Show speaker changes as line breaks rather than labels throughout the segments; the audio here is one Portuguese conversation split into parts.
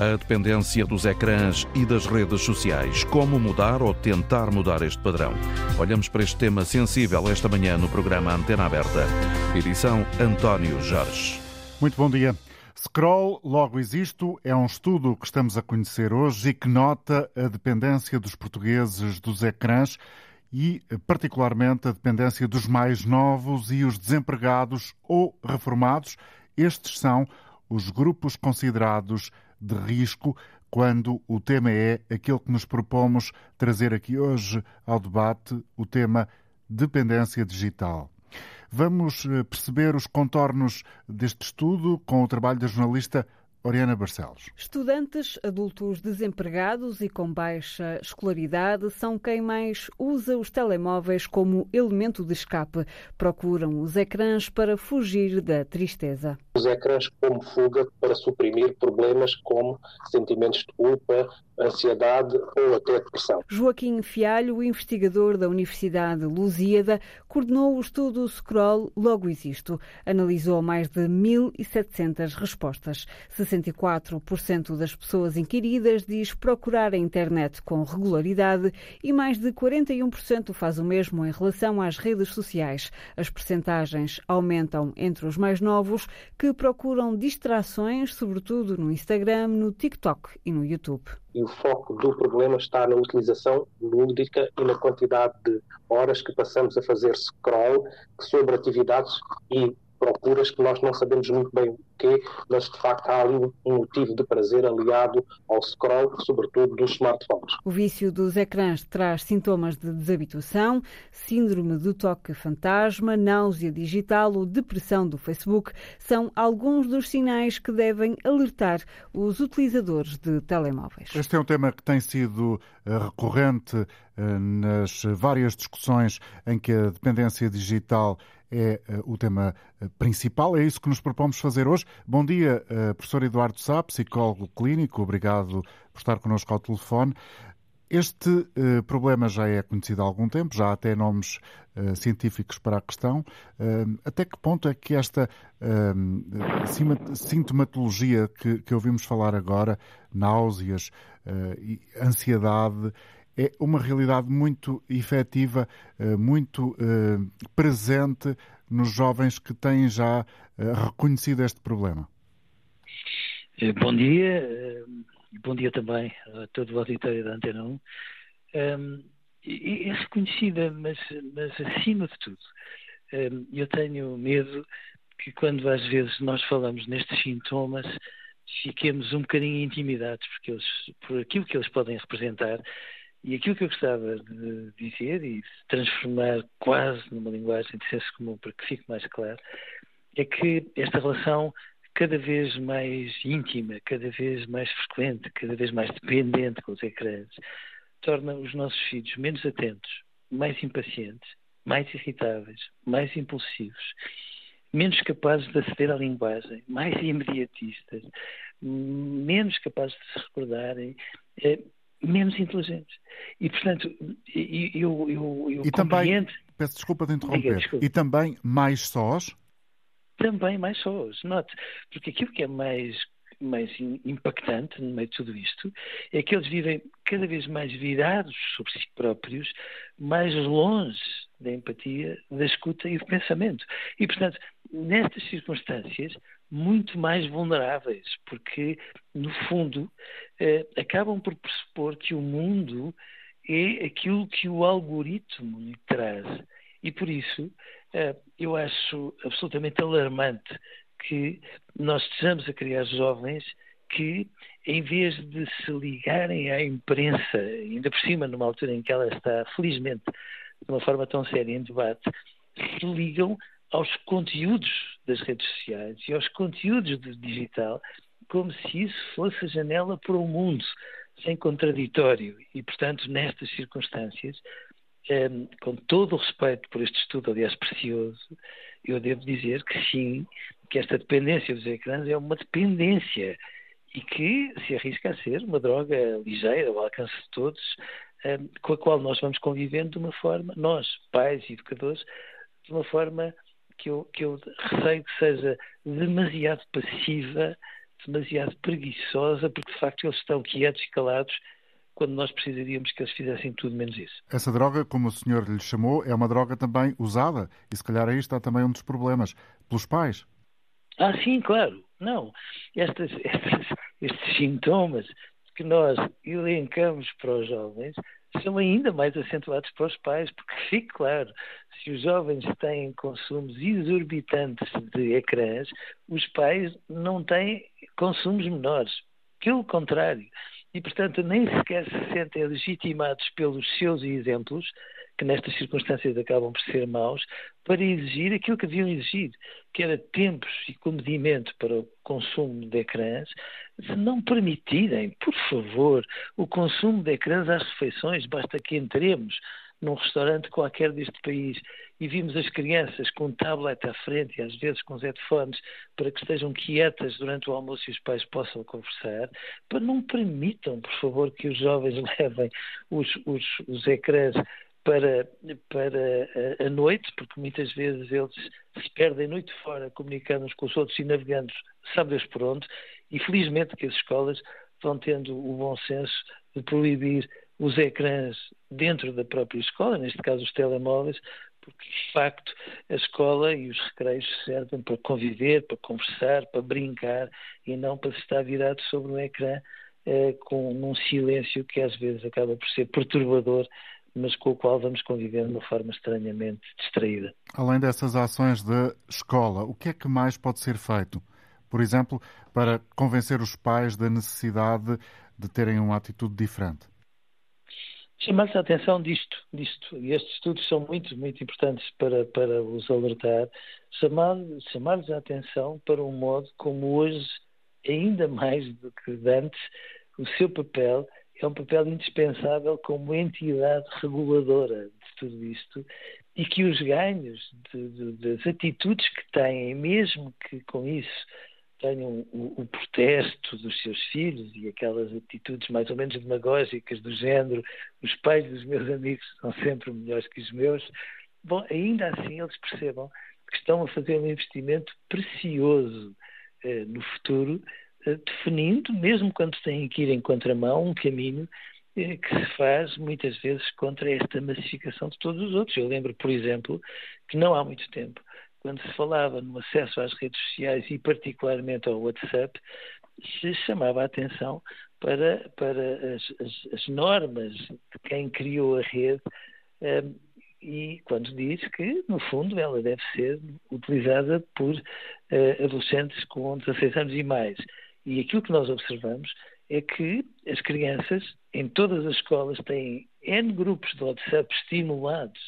a dependência dos ecrãs e das redes sociais. Como mudar ou tentar mudar este padrão? Olhamos para este tema sensível esta manhã no programa Antena Aberta. Edição António Jorge.
Muito bom dia. Scroll, logo existo, é um estudo que estamos a conhecer hoje e que nota a dependência dos portugueses dos ecrãs e, particularmente, a dependência dos mais novos e os desempregados ou reformados. Estes são os grupos considerados de risco quando o tema é aquele que nos propomos trazer aqui hoje ao debate, o tema dependência digital. Vamos eh, perceber os contornos deste estudo com o trabalho da jornalista Oriana Barcelos.
Estudantes, adultos desempregados e com baixa escolaridade são quem mais usa os telemóveis como elemento de escape. Procuram os ecrãs para fugir da tristeza.
Os ecrãs como fuga para suprimir problemas como sentimentos de culpa, ansiedade ou até depressão.
Joaquim Fialho, investigador da Universidade Lusíada, coordenou o estudo Scroll Logo Existo. Analisou mais de 1.700 respostas. 64% das pessoas inquiridas diz procurar a internet com regularidade e mais de 41% faz o mesmo em relação às redes sociais. As percentagens aumentam entre os mais novos, que procuram distrações, sobretudo no Instagram, no TikTok e no YouTube.
E o foco do problema está na utilização lúdica e na quantidade de horas que passamos a fazer scroll sobre atividades e procuras que nós não sabemos muito bem o quê, mas de facto há ali um motivo de prazer aliado ao scroll, sobretudo dos smartphones.
O vício dos ecrãs traz sintomas de desabituação, síndrome do toque fantasma, náusea digital ou depressão do Facebook. São alguns dos sinais que devem alertar os utilizadores de telemóveis.
Este é um tema que tem sido eh, recorrente eh, nas várias discussões em que a dependência digital é eh, o tema eh, principal. É isso que nos propomos fazer hoje. Bom dia, eh, professor Eduardo Sá, psicólogo clínico. Obrigado por estar connosco ao telefone. Este problema já é conhecido há algum tempo, já há até nomes científicos para a questão. Até que ponto é que esta sintomatologia que, que, ouvimos falar agora, náuseas, ansiedade, é uma realidade muito efetiva, eh, muito eh, presente nos jovens que têm já eh, reconhecido este problema.
Bom dia, bom dia também a todo o auditório da Antena 1. É reconhecida, mas, mas acima de tudo, eu tenho medo que quando às vezes nós falamos nestes sintomas, fiquemos um bocadinho intimidados porque eles, por aquilo que eles podem representar e aquilo que eu gostava de dizer e transformar quase numa linguagem de senso comum para que fique mais claro, é que esta relação cada vez mais íntima, cada vez mais frequente, cada vez mais dependente com os ecrãs, torna os nossos filhos menos atentos, mais impacientes, mais irritáveis, mais impulsivos, menos capazes de aceder à linguagem, mais imediatistas, menos capazes de se recordarem, eh, menos inteligentes. E, portanto, eu, eu, eu
e também, peço desculpa de interromper, Diga, e também mais sós?
Também mais sós, note, porque aquilo que é mais mais impactante no meio de tudo isto é que eles vivem cada vez mais virados sobre si próprios, mais longe da empatia, da escuta e do pensamento. E, portanto, nestas circunstâncias, muito mais vulneráveis, porque, no fundo, eh, acabam por pressupor que o mundo é aquilo que o algoritmo lhe traz. E por isso, eh, eu acho absolutamente alarmante que nós estejamos a criar jovens que, em vez de se ligarem à imprensa, ainda por cima, numa altura em que ela está, felizmente, de uma forma tão séria em debate, se ligam aos conteúdos das redes sociais e aos conteúdos do digital como se isso fosse a janela para o mundo, sem contraditório. E, portanto, nestas circunstâncias, ehm, com todo o respeito por este estudo, aliás, precioso, eu devo dizer que sim, que esta dependência dos ecrãs é uma dependência e que se arrisca a ser uma droga ligeira ao alcance de todos, ehm, com a qual nós vamos convivendo de uma forma, nós, pais e educadores, de uma forma que eu, que eu receio que seja demasiado passiva demasiado preguiçosa, porque de facto eles estão quietos e calados quando nós precisaríamos que eles fizessem tudo menos isso.
Essa droga, como o senhor lhe chamou, é uma droga também usada, e se calhar aí está também um dos problemas, pelos pais.
Ah, sim, claro. Não. Estas, estas, estes sintomas que nós elencamos para os jovens são ainda mais acentuados para os pais, porque fique claro, se os jovens têm consumos exorbitantes de ecrãs, os pais não têm consumos menores. Pelo contrário. E, portanto, nem sequer se sentem legitimados pelos seus exemplos, que nestas circunstâncias acabam por ser maus, para exigir aquilo que deviam exigir, que era tempos e comedimento para o consumo de ecrãs, se não permitirem, por favor, o consumo de ecrãs às refeições, basta que entremos num restaurante qualquer deste país e vimos as crianças com um tablet à frente e às vezes com os headphones para que estejam quietas durante o almoço e os pais possam conversar, para não permitam, por favor, que os jovens levem os, os, os ecrãs para, para a, noite, porque muitas vezes eles se perdem noite fora comunicando uns com os outros e navegando, sabe Deus por onde, e felizmente que as escolas vão tendo o bom senso de proibir os ecrãs dentro da própria escola, neste caso os telemóveis, porque de facto a escola e os recreios servem para conviver, para conversar, para brincar e não para se estar virado sobre um ecrã eh, com um silêncio que às vezes acaba por ser perturbador mas com o qual vamos conviver de uma forma estranhamente distraída.
Além dessas ações da escola, o que é que mais pode ser feito? Por exemplo, para convencer os pais da necessidade de terem uma atitude diferente?
Chamar-lhes a atenção disto, disto. E estes estudos são muito, muito importantes para, para os alertar. Chamar-lhes chamar a atenção para um modo como hoje, ainda mais do que antes, o seu papel é um papel indispensável como entidade reguladora de tudo isto e que os ganhos de, de, das atitudes que têm, mesmo que com isso tenham o, o, protesto dos seus filhos e aquelas atitudes mais ou menos demagógicas do género os pais dos meus amigos são sempre melhores que os meus, bom, ainda assim eles percebam que estão a fazer um investimento precioso eh, no futuro definindo, mesmo quando têm que ir em contramão, um caminho eh, que se faz muitas vezes contra esta massificação de todos os outros. Eu lembro, por exemplo, que não há muito tempo, quando se falava no acesso às redes sociais e particularmente ao WhatsApp, se chamava a atenção para, para as, as, as normas de quem criou a rede um, eh, e quando diz que, no fundo, ela deve ser utilizada por uh, adolescentes com 16 anos e mais. E aquilo que nós observamos é que as crianças, em todas as escolas, têm N grupos de WhatsApp estimulados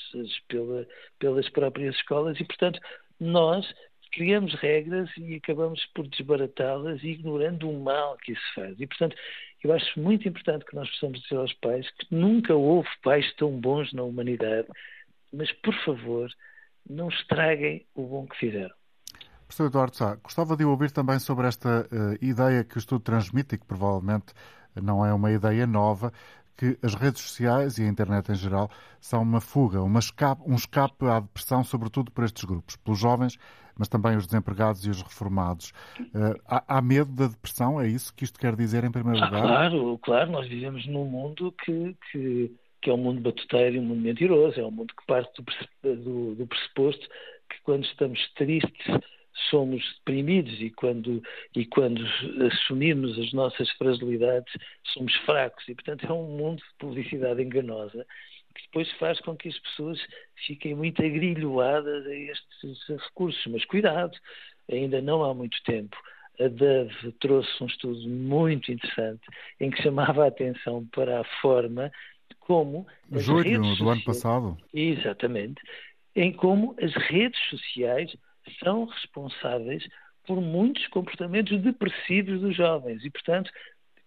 pela, pelas próprias escolas e, portanto, nós criamos regras e acabamos por desbaratá-las, ignorando o mal que isso faz. E, portanto, eu acho muito importante que nós possamos dizer aos pais que nunca houve pais tão bons na humanidade, mas, por favor, não estraguem o bom que fizeram.
Professor Eduardo Sá, gostava de ouvir também sobre esta uh, ideia que o estudo transmite e que provavelmente não é uma ideia nova, que as redes sociais e a internet em geral são uma fuga, uma escape, um escape à depressão, sobretudo para estes grupos, pelos jovens, mas também os desempregados e os reformados. Uh, há, há, medo da depressão? É isso que isto quer dizer em primeiro
ah,
lugar?
Claro, claro, nós vivemos num mundo que, que, que, é um mundo batuteiro, um mundo mentiroso, é um mundo que parte do, do, do pressuposto que quando estamos tristes somos deprimidos e quando, e quando assumimos as nossas fragilidades somos fracos. E, portanto, é um mundo de publicidade enganosa que depois faz com que as pessoas fiquem muito agrilhoadas a estes recursos. Mas cuidado, ainda não há muito tempo. A DAV trouxe um estudo muito interessante em que chamava a atenção para a forma como.
Julho do sociais, ano passado.
Exatamente. Em como as redes sociais são responsáveis por muitos comportamentos depressivos dos jovens. E, portanto,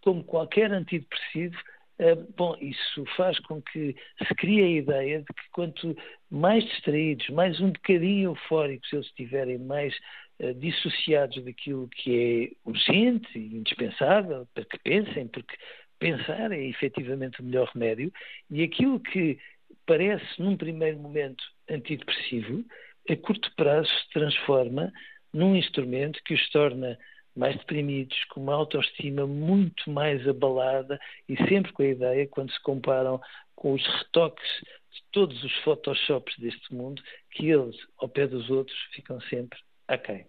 como qualquer antidepressivo, eh, bom, isso faz com que se crie a ideia de que quanto mais distraídos, mais um bocadinho eufóricos eles estiverem, mais uh, dissociados daquilo que é urgente e indispensável para que pensem, porque pensar é efetivamente o melhor remédio, e aquilo que parece num primeiro momento antidepressivo, a curto prazo se transforma num instrumento que os torna mais deprimidos, com uma autoestima muito mais abalada e sempre com a ideia, quando se comparam com os retoques de todos os photoshops deste mundo, que eles, ao pé dos outros, ficam sempre aquém.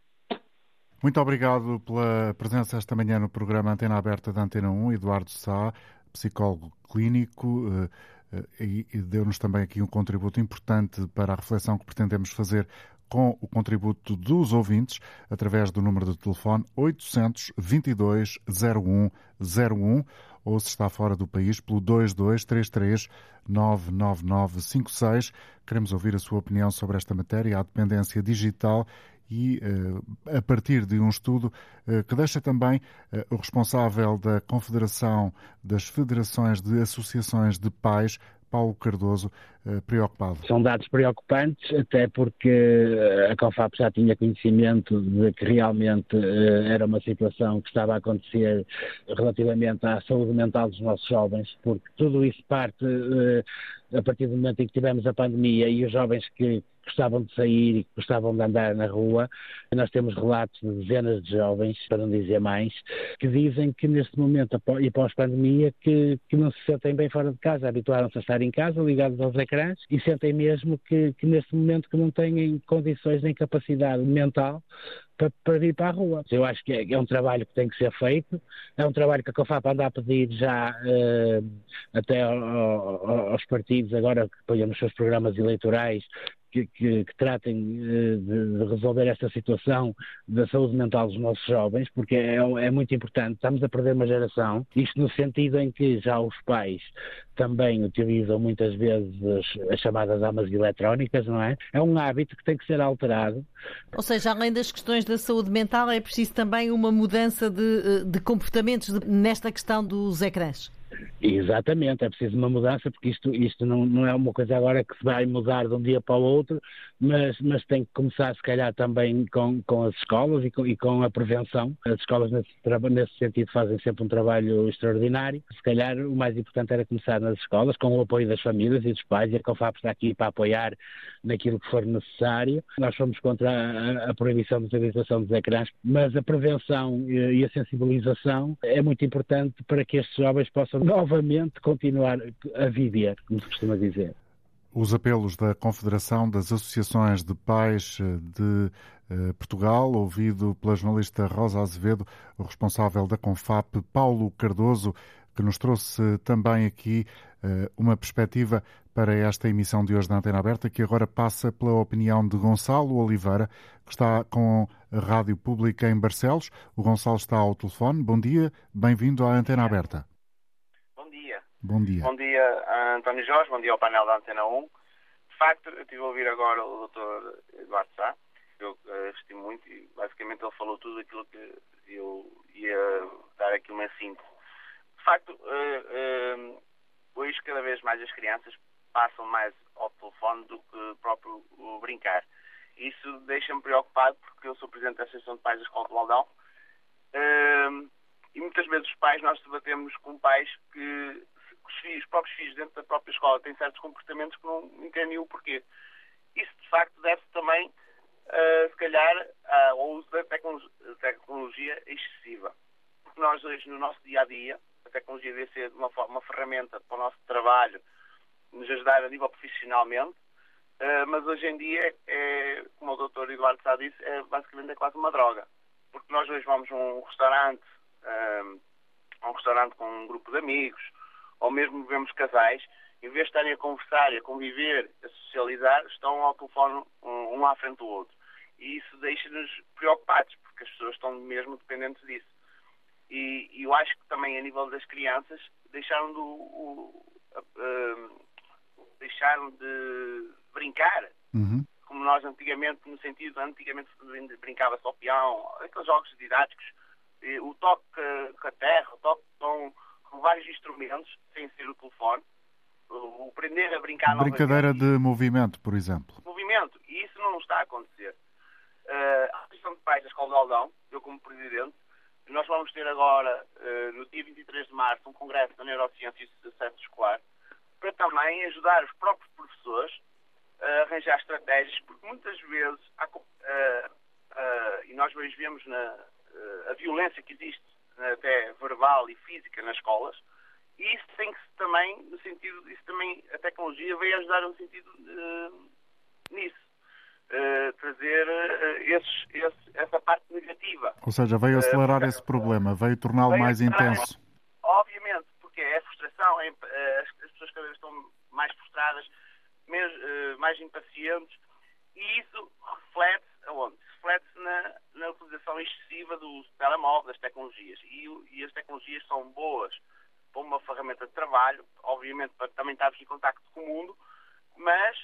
Muito obrigado pela presença esta manhã no programa Antena Aberta da Antena 1, Eduardo Sá, psicólogo clínico, eh, e deu-nos também aqui um contributo importante para a reflexão que pretendemos fazer com o contributo dos ouvintes através do número de telefone 822 0101 ou se está fora do país pelo 2233 99956. Queremos ouvir a sua opinião sobre esta matéria, a dependência digital e eh, a partir de um estudo eh, que deixa também eh, o responsável da Confederação das Federações de Associações de Pais Paulo Cardoso preocupado?
São dados preocupantes, até porque a COFAP já tinha conhecimento de que realmente era uma situação que estava a acontecer relativamente à saúde mental dos nossos jovens, porque tudo isso parte a partir do momento em que tivemos a pandemia e os jovens que gostavam de sair e que gostavam de andar na rua. Nós temos relatos de dezenas de jovens, para não dizer mais, que dizem que neste momento e pós-pandemia que, que não se sentem bem fora de casa, habituaram-se a estar em casa, ligados aos ecrãs, e sentem mesmo que, que neste momento que não têm condições nem capacidade mental para, para vir para a rua. Eu acho que é, é, um trabalho que tem que ser feito, é um trabalho que a COFAP anda a pedir já uh, até ao, ao, aos partidos, agora que ponham nos seus programas eleitorais, que, que, que tratem eh, de, de, resolver esta situação da saúde mental dos nossos jovens, porque é, é, muito importante. Estamos a perder uma geração, isto no sentido em que já os pais também utilizam muitas vezes as, as chamadas armas eletrónicas, não é? É um hábito que tem que ser alterado.
Ou seja, além das questões da saúde mental, é preciso também uma mudança de, eh, de comportamentos nesta questão dos ecrãs.
Exatamente, é preciso uma mudança, porque isto, isto não, não é uma coisa agora que se vai mudar de um dia para o outro, mas, mas tem que começar, se calhar, também com, com as escolas e com, e com a prevenção. As escolas, nesse, nesse sentido, fazem sempre um trabalho extraordinário. Se calhar, o mais importante era começar nas escolas, com o apoio das famílias e dos pais, e a COFAP está aqui para apoiar naquilo que for necessário. Nós fomos contra a, a proibição da utilização dos ecrãs, mas a prevenção e a sensibilização é muito importante para que estes jovens possam novamente continuar a viver, como se costuma dizer.
Os apelos da Confederação das Associações de Pais de eh, Portugal, ouvido pela jornalista Rosa Azevedo, o responsável da CONFAP, Paulo Cardoso, que nos trouxe também aqui eh, uma perspectiva para esta emissão de hoje da Antena Aberta, que agora passa pela opinião de Gonçalo Oliveira, que está com a Rádio Pública em Barcelos. O Gonçalo está ao telefone. Bom dia, bem-vindo à Antena Aberta. Bom dia.
Bom dia, António Jorge, bom dia ao painel da Antena 1. De facto, eu estive a ouvir agora o Dr. Eduardo Sá, eu uh, estimo muito, e basicamente ele falou tudo aquilo que eu ia dar aqui uma síntese. De facto, uh, hoje cada vez mais as crianças passam mais ao telefone do que próprio brincar. Isso deixa-me preocupado porque eu sou presidente da Associação de Pais da Escola do Aldão uh, e muitas vezes os pais, nós debatemos com pais que os, filhos, os próprios filhos dentro da própria escola têm certos comportamentos que não entendem o porquê. Isso, de facto, deve também, uh, se calhar, ao uso da tecnologia, excessiva. Porque nós hoje, no nosso dia a dia, a tecnologia deve ser uma, uma ferramenta para o nosso trabalho, nos ajudar a nível profissionalmente, uh, mas hoje em dia, é, como o doutor Eduardo Sá disse, é basicamente é quase uma droga. Porque nós hoje vamos a um restaurante, uh, a um restaurante com um grupo de amigos, ou mesmo vemos casais, em vez de estarem a conversar a conviver, a socializar, estão ao telefone um, um à frente do outro. E isso deixa-nos preocupados, porque as pessoas estão mesmo dependentes disso. E, e, eu acho que também a nível das crianças deixaram de, o, uh, deixaram de brincar. Uhum. Como nós antigamente, no sentido, antigamente brincava só peão, aqueles jogos didáticos, o toque com a terra, o toque com com vários instrumentos, sem ser o telefone. O, aprender a brincar
Brincadeira de movimento, por exemplo.
Movimento, e isso não está a acontecer. Uh, a Associação de Pais da Escola de Aldão, eu como Presidente, nós vamos ter agora, uh, no dia 23 de março, um congresso da Neurociência e Sucesso Escolar, para também ajudar os próprios professores a arranjar estratégias, porque muitas vezes, há, uh, e nós hoje vemos na, a violência que existe, até verbal e física, nas escolas. E isso tem que também, no sentido, isso também, a tecnologia veio ajudar no sentido uh, nisso. Uh, trazer uh, esses, esse, essa parte negativa.
Ou seja, veio acelerar esse problema, veio torná-lo mais intenso.
Obviamente, porque é a frustração, é, as, as, pessoas cada vez estão mais frustradas, mesmo, mais impacientes, e isso reflete aonde? Reflete-se na, na utilização excessiva do telemóvel, das tecnologias. E, e as tecnologias são boas para uma ferramenta de trabalho, obviamente para também estarmos em contacto com o mundo, mas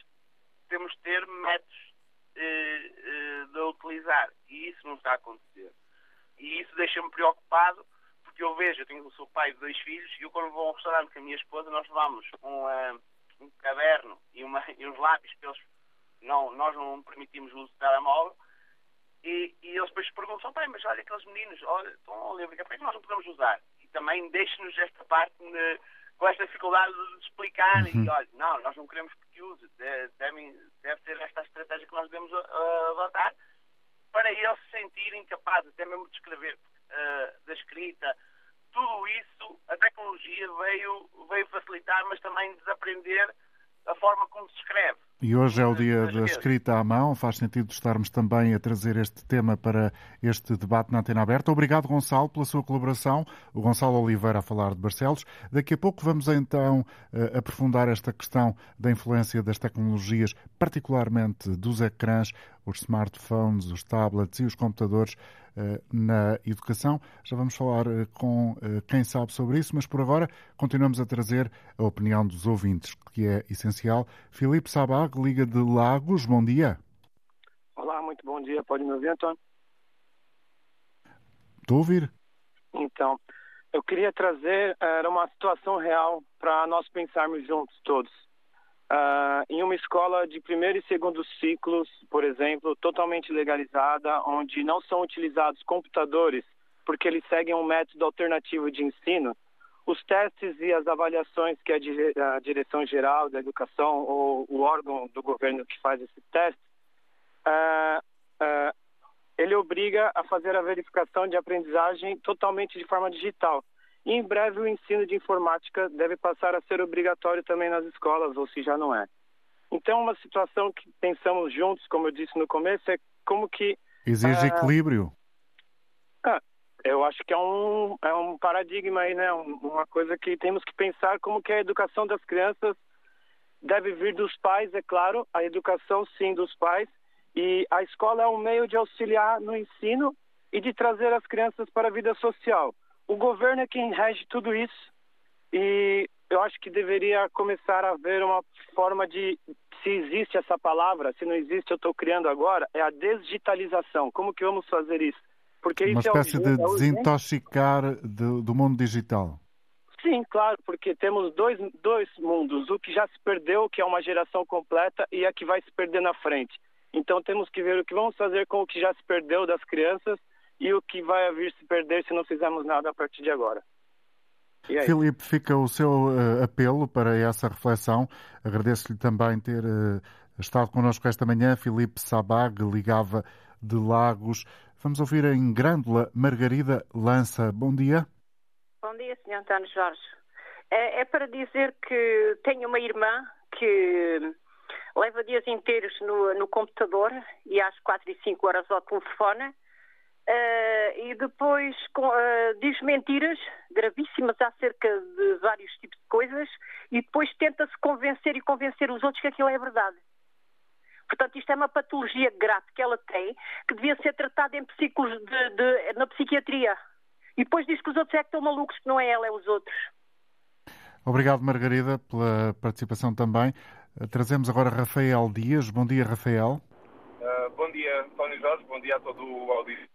temos de ter métodos eh, eh, de utilizar. E isso não está a acontecer. E isso deixa-me preocupado, porque eu vejo, eu tenho, sou pai de dois filhos, e eu quando vou a um restaurante com a minha esposa, nós levamos um, uh, um caderno e, uma, e uns lápis para eles não, nós não permitimos o uso de telemóvel. E, e eles depois perguntam, pai, mas olha aqueles meninos, olha, estão a ler, por que nós não podemos usar? E também deixe-nos esta parte ne, com esta dificuldade de explicar uhum. e olha, não, nós não queremos que use, deve, deve ser esta a estratégia que nós devemos adotar para eles se sentirem capazes até mesmo de escrever, uh, da escrita, tudo isso a tecnologia veio, veio facilitar, mas também desaprender a forma como se escreve.
E hoje é o dia da escrita à mão. Faz sentido estarmos também a trazer este tema para este debate na antena aberta. Obrigado, Gonçalo, pela sua colaboração. O Gonçalo Oliveira a falar de Barcelos. Daqui a pouco vamos então eh, aprofundar esta questão da influência das tecnologias, particularmente dos ecrãs, os smartphones, os tablets e os computadores eh, na educação. Já vamos falar eh, com quem sabe sobre isso, mas por agora continuamos a trazer a opinião dos ouvintes, que é essencial. Filipe Liga de Lagos. Bom dia.
Olá, muito bom dia. Pode me ouvir, Antônio?
Estou a ouvir.
Então, eu queria trazer era uma situação real para nós pensarmos juntos todos. Uh, em uma escola de primeiro e segundo ciclos, por exemplo, totalmente legalizada, onde não são utilizados computadores, porque eles seguem um método alternativo de ensino, os testes e as avaliações que a, Direção Geral da Educação ou o órgão do governo que faz esse teste, uh, uh, ele obriga a fazer a verificação de aprendizagem totalmente de forma digital. E em breve o ensino de informática deve passar a ser obrigatório também nas escolas, ou se já não é. Então, uma situação que pensamos juntos, como eu disse no começo, é como que.
Exige uh, equilíbrio.
Eu acho que é um, é um paradigma aí, né? Uma coisa que temos que pensar como que a educação das crianças deve vir dos pais, é claro, a educação sim dos pais, e a escola é um meio de auxiliar no ensino e de trazer as crianças para a vida social. O governo é quem rege tudo isso e eu acho que deveria começar a haver uma forma de, se existe essa palavra, se não existe, eu estou criando agora, é a desdigitalização. Como que vamos fazer isso?
Porque Uma espécie é de desintoxicar do, do mundo digital.
Sim, claro, porque temos dois, dois mundos, o que já se perdeu, que é uma geração completa, e a que vai se perder na frente. Então temos que ver o que vamos fazer com o que já se perdeu das crianças e o que vai vir se perder se não fizermos nada a partir de agora.
Filipe, fica o seu uh, apelo para essa reflexão. Agradeço-lhe também ter uh, estado connosco esta manhã. Filipe Sabag ligava de Lagos. Vamos ouvir em Grândola Margarida Lança. Bom dia.
Bom dia, Sr. António Jorge. É, é, para dizer que tenho uma irmã que leva dias inteiros no, no computador e às quatro e cinco horas ao telefone uh, e depois uh, diz mentiras gravíssimas acerca de vários tipos de coisas e depois tenta-se convencer e convencer os outros que aquilo é verdade. Portanto, isto é uma patologia grave que ela tem, que devia ser tratada em psicos de, de, na psiquiatria. E depois diz que os outros é que estão malucos, que não é ela, é os outros.
Obrigado, Margarida, pela participação também. Trazemos agora Rafael Dias. Bom dia, Rafael.
Uh, bom dia, António Jorge. Bom dia a todo o auditório.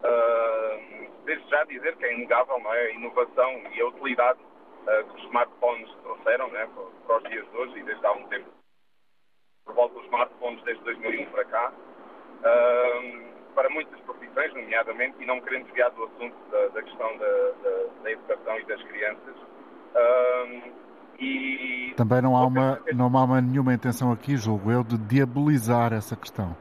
Uh, desde já dizer que é inegável não é? a inovação e a utilidade uh, que os smartphones trouxeram né? para os dias de hoje e desde há um tempo por volta dos smartphones desde 2001 para cá, para muitas profissões, nomeadamente, e não querendo desviar do assunto da, da questão da, da, da, educação e das crianças.
E Também não há, uma, não há nenhuma intenção aqui, julgo eu, de diabolizar essa questão.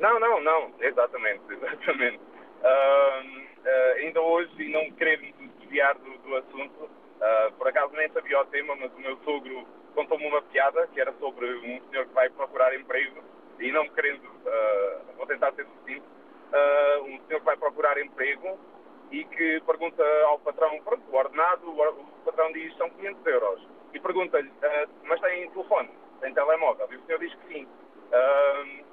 Não, não, não, exatamente, exatamente. uh, ainda hoje, e não querer me desviar do, do assunto, uh, por acaso nem sabia o tema, mas o meu sogro contou-me uma piada que era sobre um senhor que vai procurar emprego e não querendo, uh, vou tentar ser sucinto, um senhor que vai procurar emprego e que pergunta ao patrão, pronto, o ordenado, o patrão diz são 500 euros e pergunta-lhe, mas tem telefone, tem telemóvel? E o senhor diz que sim.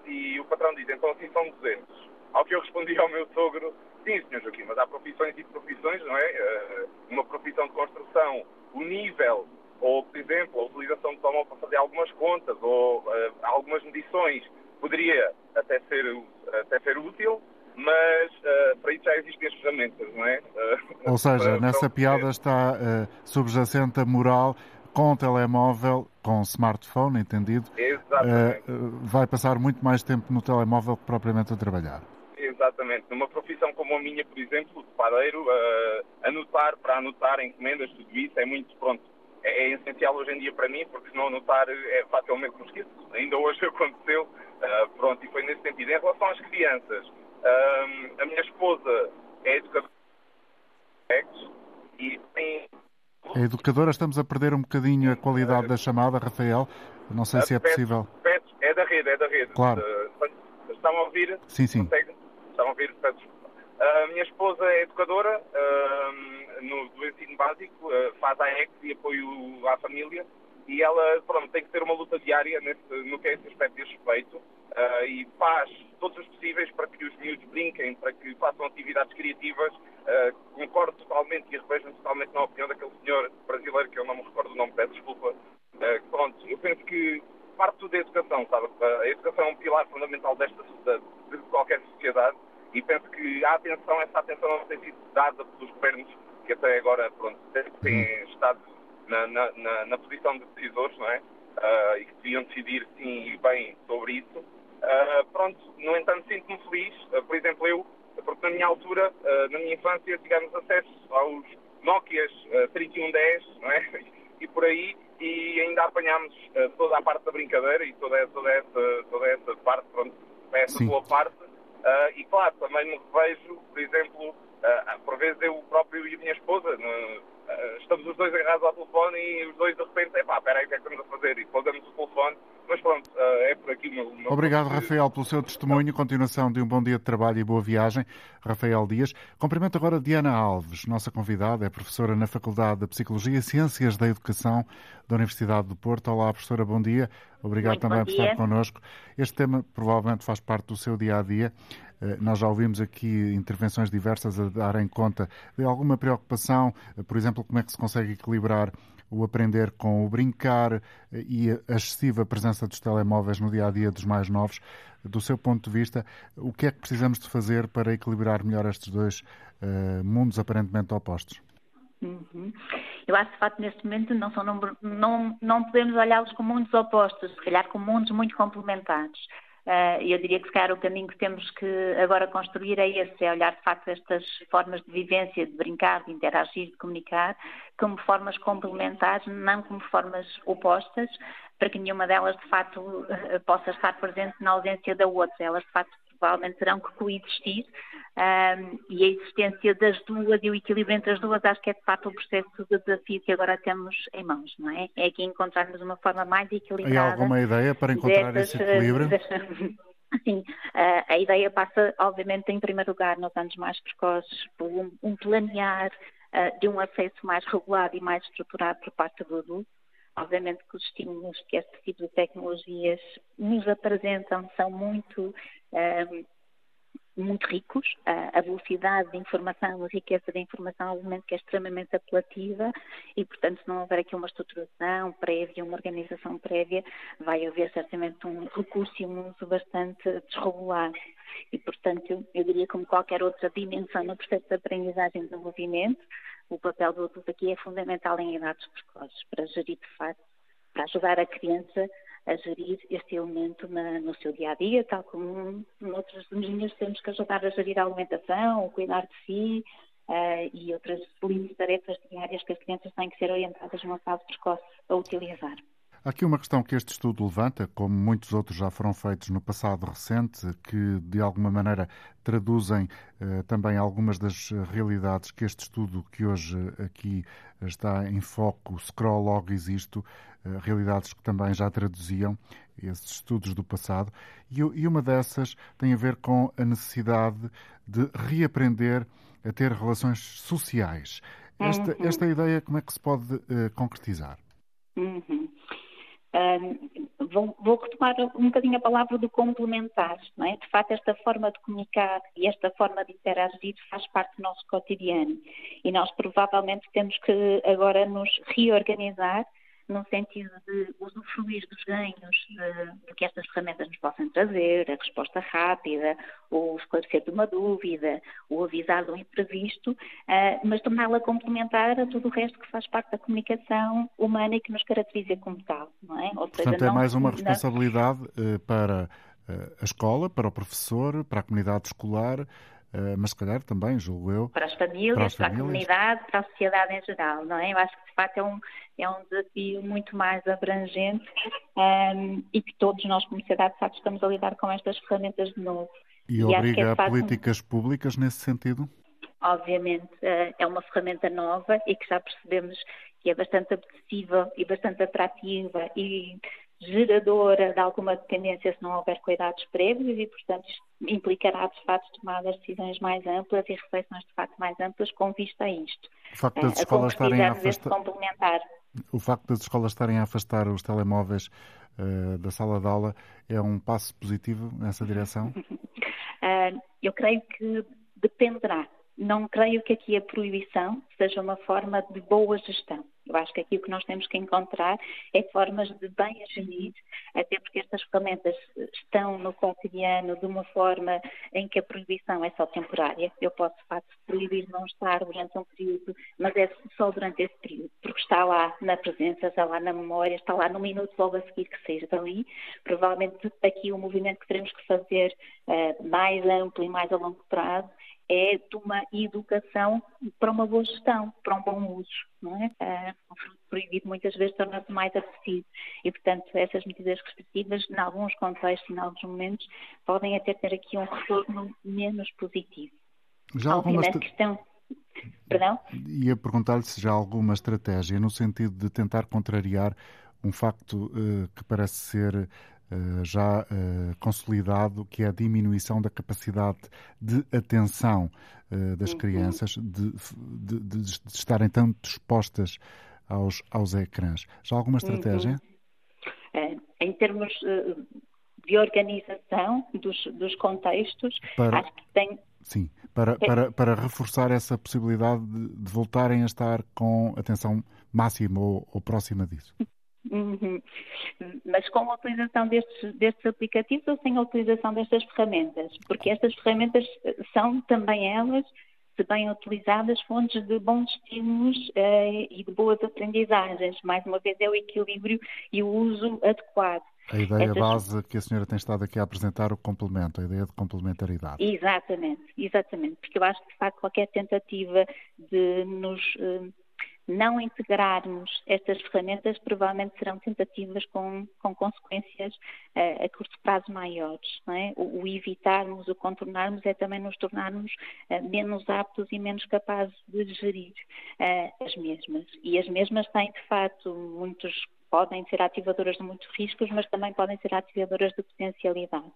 e o patrão diz, então assim são 200. Ao que eu respondi ao meu sogro, sim, senhor Joaquim, mas há profissões e profissões, não é? Uh, uma profissão de construção, o nível, ou, por exemplo, a utilização de tomão para fazer algumas contas, ou uh, algumas medições, poderia até ser, até ser útil, mas uh, para isso já existem as ferramentas, não é?
Ou seja, para, nessa para piada está subjacente a moral com o telemóvel, com o smartphone, entendido, vai passar muito mais tempo no telemóvel que propriamente a trabalhar.
Exatamente. Numa profissão como a minha, por exemplo, de padeiro, uh, anotar para anotar encomendas, tudo isso é muito pronto. É, é, essencial hoje em dia para mim, porque se não anotar é facilmente me esqueço. Ainda hoje aconteceu, uh, pronto, e foi nesse sentido. Em relação às crianças, uh, a minha esposa é educadora e tem
a educadora, estamos a perder um bocadinho a qualidade da chamada, Rafael. Não sei se é possível.
É da rede, é da rede.
Claro.
Estão a ouvir?
Sim, sim.
Consegue? Estão a ouvir? Peço a minha esposa é educadora uh, no, do ensino básico, uh, faz a ex e apoio à família e ela pronto, tem que ter uma luta diária nesse, no que é esse aspecto desse respeito uh, e faz todos os possíveis para que os miúdos brinquem, para que façam atividades criativas. concordo totalmente e revejo-me totalmente na opinião daquele senhor brasileiro que eu não me recordo o nome, peço desculpa. pronto, eu penso que parte da educação, sabe? A educação é um pilar fundamental desta, de qualquer sociedade e penso que a atenção, essa atenção não tem sido dada pelos governos que até agora pronto, têm uhum. estado na, na, na, na posição de decisores, não é? Uh, e que deviam decidir sim e bem sobre isso. Uh, pronto, no entanto, sinto-me feliz, uh, por exemplo, eu, porque na minha altura, na minha infância, tivemos acesso aos Nokias 3110, não é? E por aí, e ainda apanhámos toda a parte da brincadeira e toda, toda, essa, toda essa parte, pronto, essa Sim. boa parte e claro, também me revejo, por exemplo, uh, por vezes eu próprio e a minha esposa, uh, estamos os dois agarrados ao telefone e os dois de repente, epá, espera aí, o que é que estamos a fazer? E pausamos o telefone, mas pronto, é por aqui meu
Obrigado, Rafael, pelo seu testemunho, continuação de um bom dia de trabalho e boa viagem, Rafael Dias. Cumprimento agora Diana Alves, nossa convidada, é professora na Faculdade de Psicologia e Ciências da Educação da Universidade do Porto. Olá, professora, bom dia. Obrigado
Muito
também
por
estar connosco. Este tema provavelmente faz parte do seu dia a dia. Eh, nós já ouvimos aqui intervenções diversas a darem conta de alguma preocupação, eh, por exemplo, como é que se consegue equilibrar o aprender com o brincar eh, e a excessiva presença dos telemóveis no dia a dia dos mais novos. Do seu ponto de vista, o que é que precisamos de fazer para equilibrar melhor estes dois uh, mundos aparentemente opostos?
Uhum. Eu acho que, de facto, neste momento não, são, não, não podemos olhá-los como mundos opostos, se calhar como mundos muito complementares. Uh, eu diria que, se calhar, o caminho que temos que agora construir é esse, é olhar, de facto, estas formas de vivência, de brincar, de interagir, de comunicar, como formas complementares, não como formas opostas, para que nenhuma delas, de facto, uh, possa estar presente na ausência da outra. Elas, de facto, provavelmente terão que coexistir um, e a existência das duas e o equilíbrio entre as duas acho que é de facto o processo de desafio que agora temos em mãos, não é? É aqui encontrarmos uma forma mais equilibrada.
Há alguma ideia para encontrar esse equilíbrio?
Sim, a ideia passa, obviamente, em primeiro lugar, nos anos mais precoces, por um, um planear uh, de um acesso mais regulado e mais estruturado por parte do adulto. Obviamente que os estímulos que este tipo de tecnologias nos apresentam são muito um, muito ricos. A velocidade de informação, a riqueza de informação, obviamente que é extremamente apelativa e, portanto, se não houver aqui uma estruturação prévia, uma organização prévia, vai haver certamente um recurso e um uso bastante desregulado. E, portanto, eu diria como qualquer outra dimensão no processo de aprendizagem e desenvolvimento, o papel do adulto aqui é fundamental em idades precoces, para gerir de facto, para ajudar a criança a gerir este elemento na, no seu dia a dia, tal como noutras linhas temos que ajudar a gerir a alimentação, o cuidar de si uh, e outras de tarefas diárias que as crianças têm que ser orientadas numa fase precoce a utilizar.
Há aqui uma questão que este estudo levanta, como muitos outros já foram feitos no passado recente, que de alguma maneira traduzem eh, também algumas das realidades que este estudo que hoje aqui está em foco, Scroll Logo Existo, eh, realidades que também já traduziam esses estudos do passado, e, e uma dessas tem a ver com a necessidade de reaprender a ter relações sociais. Esta, uhum. esta ideia, como é que se pode uh, concretizar?
Uhum. Um, vou, vou, retomar um bocadinho a palavra do complementar, não é? De facto, esta forma de comunicar e esta forma de interagir faz parte do nosso cotidiano e nós provavelmente temos que agora nos reorganizar no sentido de usufruir dos ganhos de, de, que estas ferramentas nos possam trazer, a resposta rápida, o esclarecer de uma dúvida, o avisar do imprevisto, uh, mas torná-la complementar a tudo o resto que faz parte da comunicação humana e que nos caracteriza como tal, não é?
Ou Portanto, seja, é mais uma responsabilidade uh, para a escola, para o professor, para a comunidade escolar, mas se calhar também, julgo eu.
Para as famílias, para, as para famílias. a comunidade, para a sociedade em geral, não é? Eu acho que de facto é um, é um desafio muito mais abrangente um, ehm, e que todos nós, como sociedade, de facto, estamos a lidar com estas ferramentas de novo.
E, e obriga é, a políticas públicas nesse sentido?
Obviamente, uh, é uma ferramenta nova e que já percebemos que é bastante apetecível e bastante atrativa e geradora de alguma dependência se não houver cuidados prévios e, portanto, isto implicará, de facto, tomar decisões mais amplas e reflexões, de facto, mais amplas com vista a isto.
O facto das escolas estarem a afastar... complementar. O facto das escolas estarem a afastar os telemóveis uh, da sala de aula é um passo positivo nessa direção?
uh, eu creio que dependerá. Não creio que aqui a proibição seja uma forma de boa gestão. Eu acho que aqui o que nós temos que encontrar é formas de bem agir, até porque estas ferramentas estão no cotidiano de uma forma em que a proibição é só temporária. Eu posso, de facto, proibir não estar durante um período, mas é só durante esse período, porque está lá na presença, está lá na memória, está lá no minuto logo a seguir que seja dali. Provavelmente aqui o movimento que teremos que fazer uh, mais amplo e mais a longo prazo é de uma educação para uma boa gestão, para um bom uso. Não é? Uh, proibido muitas vezes torna-se mais acessível e, portanto, essas medidas restritivas, em alguns contextos em alguns momentos, podem até ter aqui um retorno menos positivo.
Já alguma
questão... Perdão?
Ia perguntar-lhe se já há alguma estratégia no sentido de tentar contrariar um facto uh, que parece ser já uh, consolidado, que é a diminuição da capacidade de atenção uh, das uhum. crianças, de, de, de, de, estarem tanto expostas aos, aos ecrãs. Já alguma estratégia?
Uhum. em termos de organização dos, dos contextos, para... acho que tem.
Sim, para, para, para reforçar essa possibilidade de, voltarem a estar com atenção máxima ou, ou próxima disso.
Uhum. Mas com a utilização destes, destes aplicativos ou sem a utilização destas ferramentas? Porque estas ferramentas são também elas, se bem utilizadas, fontes de bons estímulos uh, e de boas aprendizagens. Mais uma vez, é o equilíbrio e o uso adequado.
A ideia Estas... base que a senhora tem estado aqui a apresentar, o complemento, a ideia de complementaridade.
Exatamente, exatamente, porque eu acho que de facto qualquer tentativa de nos uh, não integrarmos estas ferramentas provavelmente serão tentativas com, com consequências uh, a curto prazo maiores. É? O, o, evitarmos, o contornarmos é também nos tornarmos uh, menos aptos e menos capazes de gerir uh, as mesmas. E as mesmas têm, de facto, muitos podem ser ativadoras de muitos riscos, mas também podem ser ativadoras de potencialidades.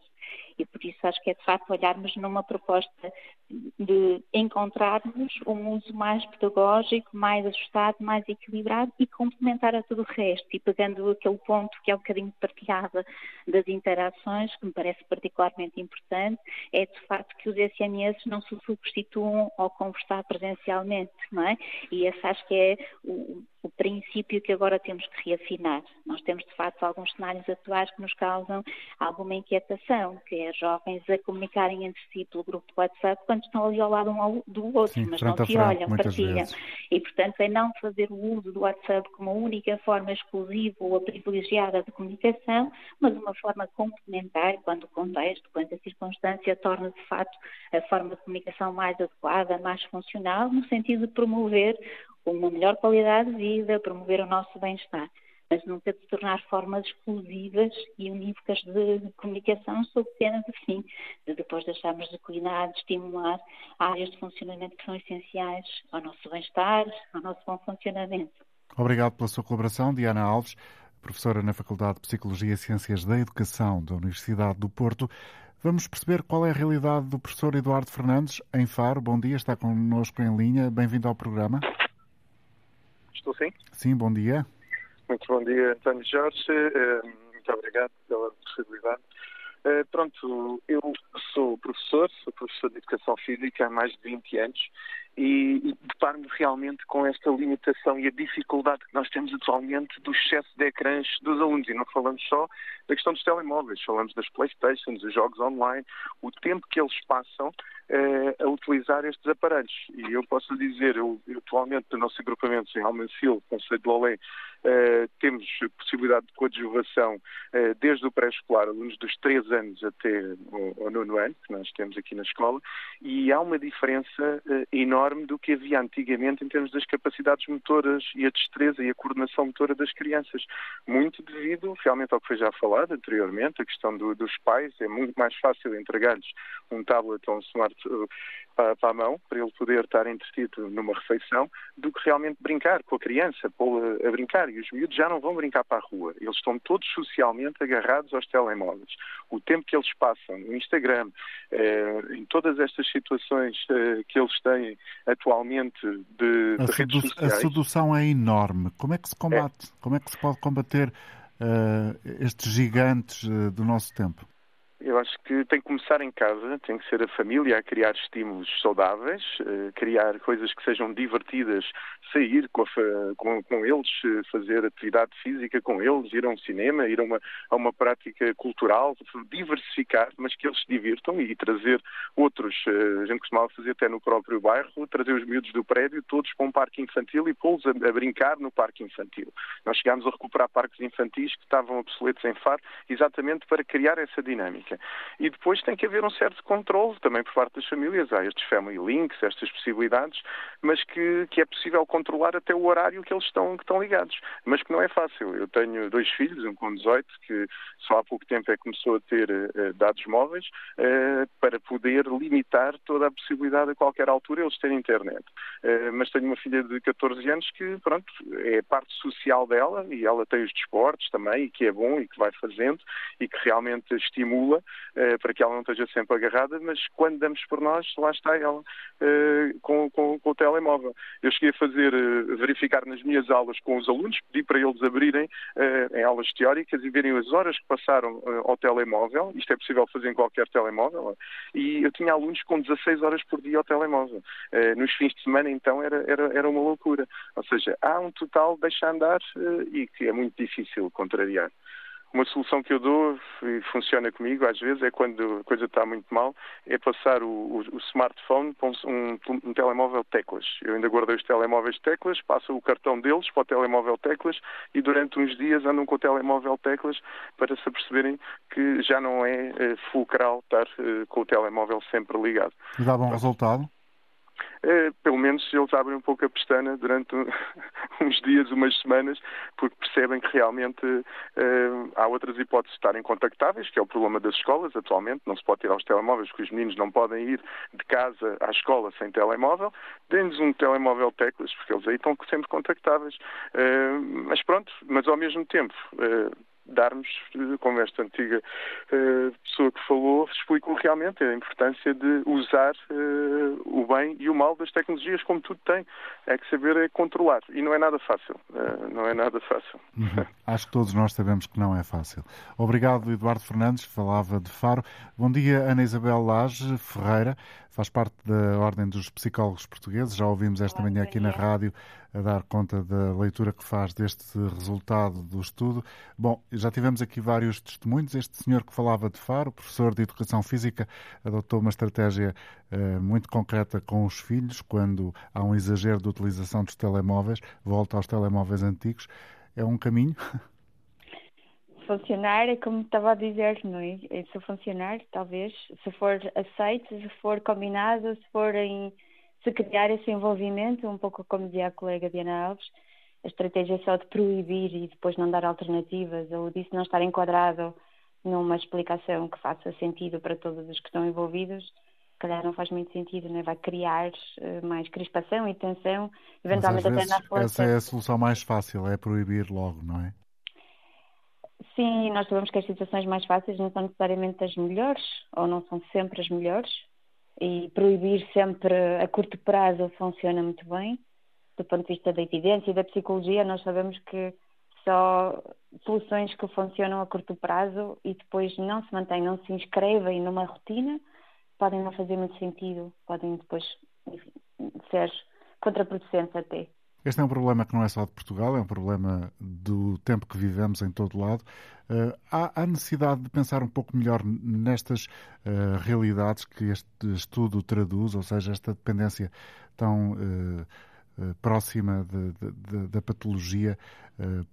E por isso acho que é de facto olharmos numa proposta de encontrarmos um uso mais pedagógico, mais ajustado, mais equilibrado e complementar a tudo o resto. E pegando aquele ponto que é um bocadinho partilhado das interações, que me parece particularmente importante, é de facto que os SMS não se substituam ao conversar presencialmente, não é? E esse acho que é o, o princípio que agora temos que reafinar. Nós temos, de facto, alguns cenários atuais que nos causam alguma inquietação, que é jovens a comunicarem entre si pelo grupo WhatsApp quando estão ali ao lado um do outro,
Sim,
mas não se olham, partilham. E, portanto, é não fazer o uso do WhatsApp como a única forma exclusiva ou a privilegiada de comunicação, mas uma forma complementar quando o contexto, quando a circunstância torna, de facto, a forma de comunicação mais adequada, mais funcional, no sentido de promover uma melhor qualidade de vida, promover o nosso bem-estar. Mas nunca de se tornar formas exclusivas e unívocas de comunicação sob pena de fim, de depois deixarmos de cuidar, de estimular áreas de funcionamento que são essenciais ao nosso bem-estar, ao nosso bom funcionamento.
Obrigado pela sua colaboração, Diana Alves, professora na Faculdade de Psicologia e Ciências da Educação da Universidade do Porto. Vamos perceber qual é a realidade do professor Eduardo Fernandes em Faro. Bom dia, está connosco em linha. Bem-vindo ao programa.
Estou sim?
Sim, bom dia.
Muito bom dia, António Jorge. Eh, muito obrigado pela possibilidade. Eh, pronto, eu sou professor, sou professor de Educação Física há mais de 20 anos e, deparo-me realmente com esta limitação e a dificuldade que nós temos atualmente do excesso de ecrãs dos alunos. E não falamos só da questão dos telemóveis, falamos das Playstations, dos jogos online, o tempo que eles passam uh, a utilizar estes aparelhos. E eu posso dizer, eu, eu atualmente no nosso agrupamento em Almancil, Conselho de Lolé, uh, temos possibilidade de coadjuvação uh, desde o pré-escolar, alunos dos 3 anos até o, o nono ano, que nós temos aqui na escola, e há uma diferença enorme do que havia antigamente em termos das capacidades motoras e a destreza e a coordenação motora das crianças. Muito devido realmente ao que foi já falado anteriormente, a questão do, dos pais, é muito mais fácil entregar-lhes um tablet ou um smart para, para, a mão, para ele poder estar entretido numa refeição, do que realmente brincar com a criança, pô-la a brincar. E os miúdos já não vão brincar para a rua. Eles estão todos socialmente agarrados aos telemóveis. O tempo que eles passam no Instagram, eh, em todas estas situações eh, que eles têm atualmente de,
a
de redes sociais...
A sedução é enorme. Como é que se combate? É. Como é que se pode combater uh, estes gigantes uh, do nosso tempo?
Eu acho que tem que começar em casa, tem que ser a família a criar estímulos saudáveis, eh, criar coisas que sejam divertidas, sair com, a, com, com, eles, eh, fazer atividade física com eles, ir a um cinema, ir a uma, a uma prática cultural, diversificar, mas que eles se divirtam e trazer outros. Eh, a gente costumava fazer até no próprio bairro, trazer os miúdos do prédio todos para um parque infantil e pô-los a, a brincar no parque infantil. Nós chegámos a recuperar parques infantis que estavam obsoletos em Faro, exatamente para criar essa dinâmica. E depois tem que haver um certo controle também por parte das famílias. Há estes family links, estas possibilidades, mas que, que é possível controlar até o horário que eles estão, que estão ligados. Mas que não é fácil. Eu tenho dois filhos, um com 18, que só há pouco tempo é que começou a ter uh, dados móveis, uh, para poder limitar toda a possibilidade a qualquer altura eles terem internet. Uh, mas tenho uma filha de 14 anos que, pronto, é parte social dela e ela tem os desportos também, e que é bom e que vai fazendo e que realmente estimula para que ela não esteja sempre agarrada, mas quando damos por nós, lá está ela com, com, com, o telemóvel. Eu cheguei a fazer, verificar nas minhas aulas com os alunos, pedi para eles abrirem em aulas teóricas e verem as horas que passaram ao telemóvel, isto é possível fazer em qualquer telemóvel, e eu tinha alunos com 16 horas por dia ao telemóvel. nos fins de semana, então, era, era, era uma loucura. Ou seja, há um total deixa andar e que é muito difícil contrariar. Uma solução que eu dou e funciona comigo às vezes é quando a coisa está muito mal, é passar o, o, o smartphone para um, um, telemóvel teclas. Eu ainda guardei os telemóveis teclas, passo o cartão deles para o telemóvel teclas e durante uns dias andam com o telemóvel teclas para se perceberem que já não é uh, fulcral estar uh, com o telemóvel sempre ligado.
Dá bom resultado?
Eh, pelo menos eles abrem um pouco a pestana durante uns dias, umas semanas, porque percebem que realmente uh, há outras hipóteses de estarem contactáveis, que é o problema das escolas atualmente, não se pode tirar os telemóveis, porque os meninos não podem ir de casa à escola sem telemóvel, deem-lhes um telemóvel teclas, porque eles aí estão sempre contactáveis. Uh, mas pronto, mas ao mesmo tempo darmos, como esta antiga uh, pessoa que falou, explicou realmente a importância de usar uh, o bem e o mal das tecnologias como tudo tem. É que saber é controlar. E não é nada fácil. Não é nada fácil.
Uhum. Acho que todos nós sabemos que não é fácil. Obrigado, Eduardo Fernandes, falava de Faro. Bom dia, Ana Isabel Lage Ferreira, faz parte da Ordem dos Psicólogos Portugueses. Já ouvimos esta Olá, manhã aqui na rádio a dar conta da leitura que faz deste resultado do estudo. Bom, já tivemos aqui vários testemunhos. Este senhor que falava de Faro, professor de Educação Física, adotou uma estratégia uh, muito concreta com os filhos quando há um exagero de utilização dos telemóveis, volta aos telemóveis antigos. É um caminho?
Funcionar é como estava a dizer, não é? é? Se funcionar, talvez, se for aceito, se for combinado, se for em se criar esse envolvimento, um pouco como dizia a colega Diana Alves, a estratégia só de proibir e depois não dar alternativas ou disso não estar enquadrado numa explicação que faça sentido para todos os que estão envolvidos, calhar não faz muito sentido, né? vai criar uh, mais crispação e tensão, eventualmente
até
na relação.
Essa é a solução mais fácil, é proibir logo, não é?
Sim, nós sabemos que as situações mais fáceis não são necessariamente as melhores, ou não são sempre as melhores, e proibir sempre a curto prazo funciona muito bem. Do ponto de vista da evidência e da psicologia, nós sabemos que só soluções que funcionam a curto prazo e depois não se mantêm, não se inscrevem numa rotina, podem não fazer muito sentido, podem depois enfim, ser contraproducentes até.
Este é um problema que não é só de Portugal, é um problema do tempo que vivemos em todo lado. Uh, há, há, necessidade de pensar um pouco melhor nestas uh, realidades que este estudo traduz, ou seja, esta dependência tão uh, próxima da patologia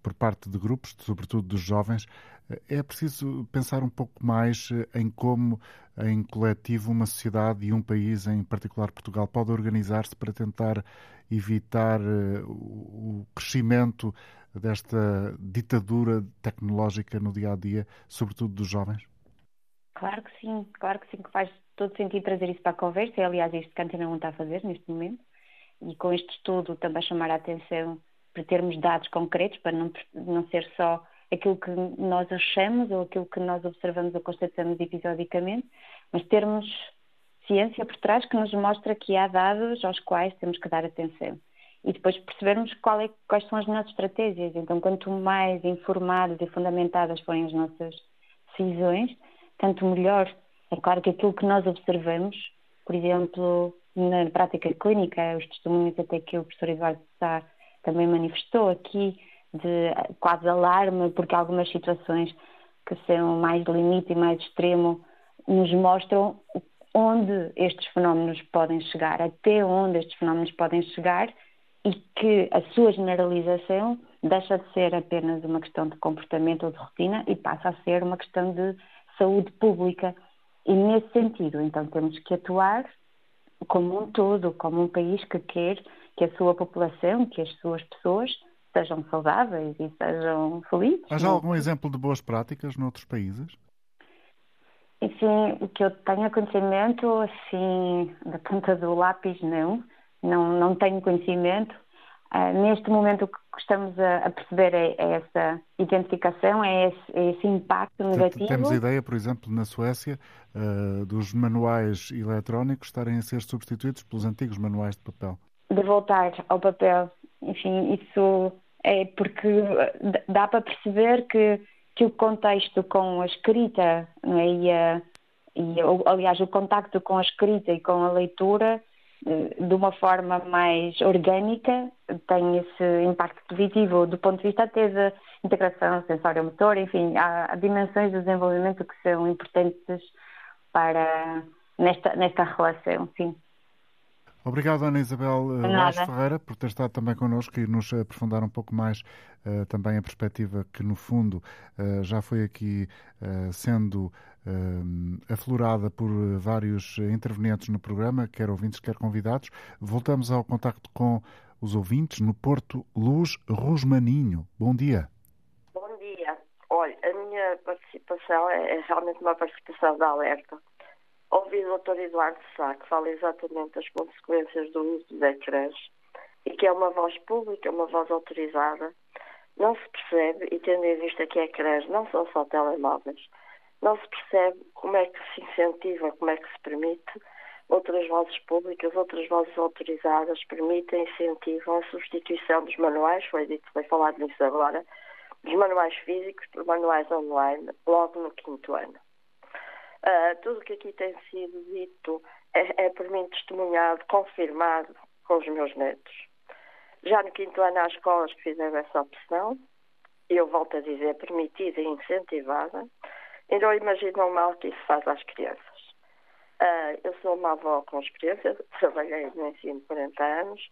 por parte de grupos, sobretudo dos jovens. É preciso pensar um pouco mais em como, em coletivo, uma sociedade e um país, em particular Portugal, pode organizar-se para tentar evitar uh, o crescimento desta ditadura tecnológica no dia a dia, sobretudo dos jovens?
Claro que sim, claro que sim, que faz todo sentido trazer isso para a conversa, e aliás isto que a Antena não está a fazer neste momento, e com este estudo também chamar a atenção para termos dados concretos, para não, não ser só aquilo que nós achamos ou aquilo que nós observamos ou constatamos episodicamente, mas termos ciência por trás que nos mostra que há dados aos quais temos que dar atenção. E depois percebermos é, quais são as nossas estratégias. Então, quanto mais informadas e fundamentadas forem as nossas decisões, tanto melhor. É claro que aquilo que nós observamos, por exemplo, na prática clínica, os testemunhos até que o professor Eduardo Sá também manifestou aqui, de quase alarme, porque algumas situações que são mais limite e mais extremo nos mostram onde estes fenómenos podem chegar, até onde estes fenómenos podem chegar e que a sua generalização deixa de ser apenas uma questão de comportamento ou de rotina e passa a ser uma questão de saúde pública. E nesse sentido, então, temos que atuar como um todo, como um país que quer que a sua população, que as suas pessoas sejam saudáveis e sejam felizes.
Há já algum exemplo de boas práticas noutros países?
Enfim, o que eu tenho conhecimento, assim, da ponta do lápis, não. Não, não tenho conhecimento. Uh, neste momento, o que estamos a, a perceber é, é, essa identificação, é esse, é esse, impacto negativo.
Temos ideia, por exemplo, na Suécia, uh, dos manuais eletrónicos estarem a ser substituídos pelos antigos manuais de papel.
De voltar ao papel. Enfim, isso é porque dá para perceber que que o contexto com a escrita é? e, a, e, aliás, o contacto com a escrita e com a leitura eh, de uma forma mais orgânica tem esse impacto positivo do ponto de vista até da integração sensório-motor, enfim, há, há, dimensões do desenvolvimento que são importantes para nesta, nesta relação, sim.
Obrigado, Ana Isabel eh, Ferreira, por ter estado também connosco e nos aprofundar um pouco mais uh, também a perspectiva que, no fundo, uh, já foi aqui uh, sendo aflorada por vários intervenientes no programa, quer ouvintes, quer convidados. Voltamos ao contacto com os ouvintes no Porto Luz Rosmaninho. Bom dia.
Bom dia. Olha, a minha participação é, é realmente uma participação de alerta ouvi o Dr. Eduardo Sá, que fala exatamente das consequências do uso dos ecrãs e que é uma voz pública, uma voz autorizada, não se percebe, e tendo em vista que ecrãs não são só telemóveis, não se percebe como é que se incentiva, como é que se permite outras vozes públicas, outras vozes autorizadas permitem, incentivam a substituição dos manuais, foi dito, foi falado nisso agora, dos manuais físicos por manuais online, logo no quinto ano. Uh, tudo o que aqui tem sido dito é, é por mim testemunhado, confirmado com os meus netos. Já no quinto ano há escolas que fizeram essa opção, eu volto a dizer, permitida e incentivada, e não imaginam o mal que isso faz às crianças. Uh, eu sou uma avó com experiência, trabalhei no ensino 40 anos,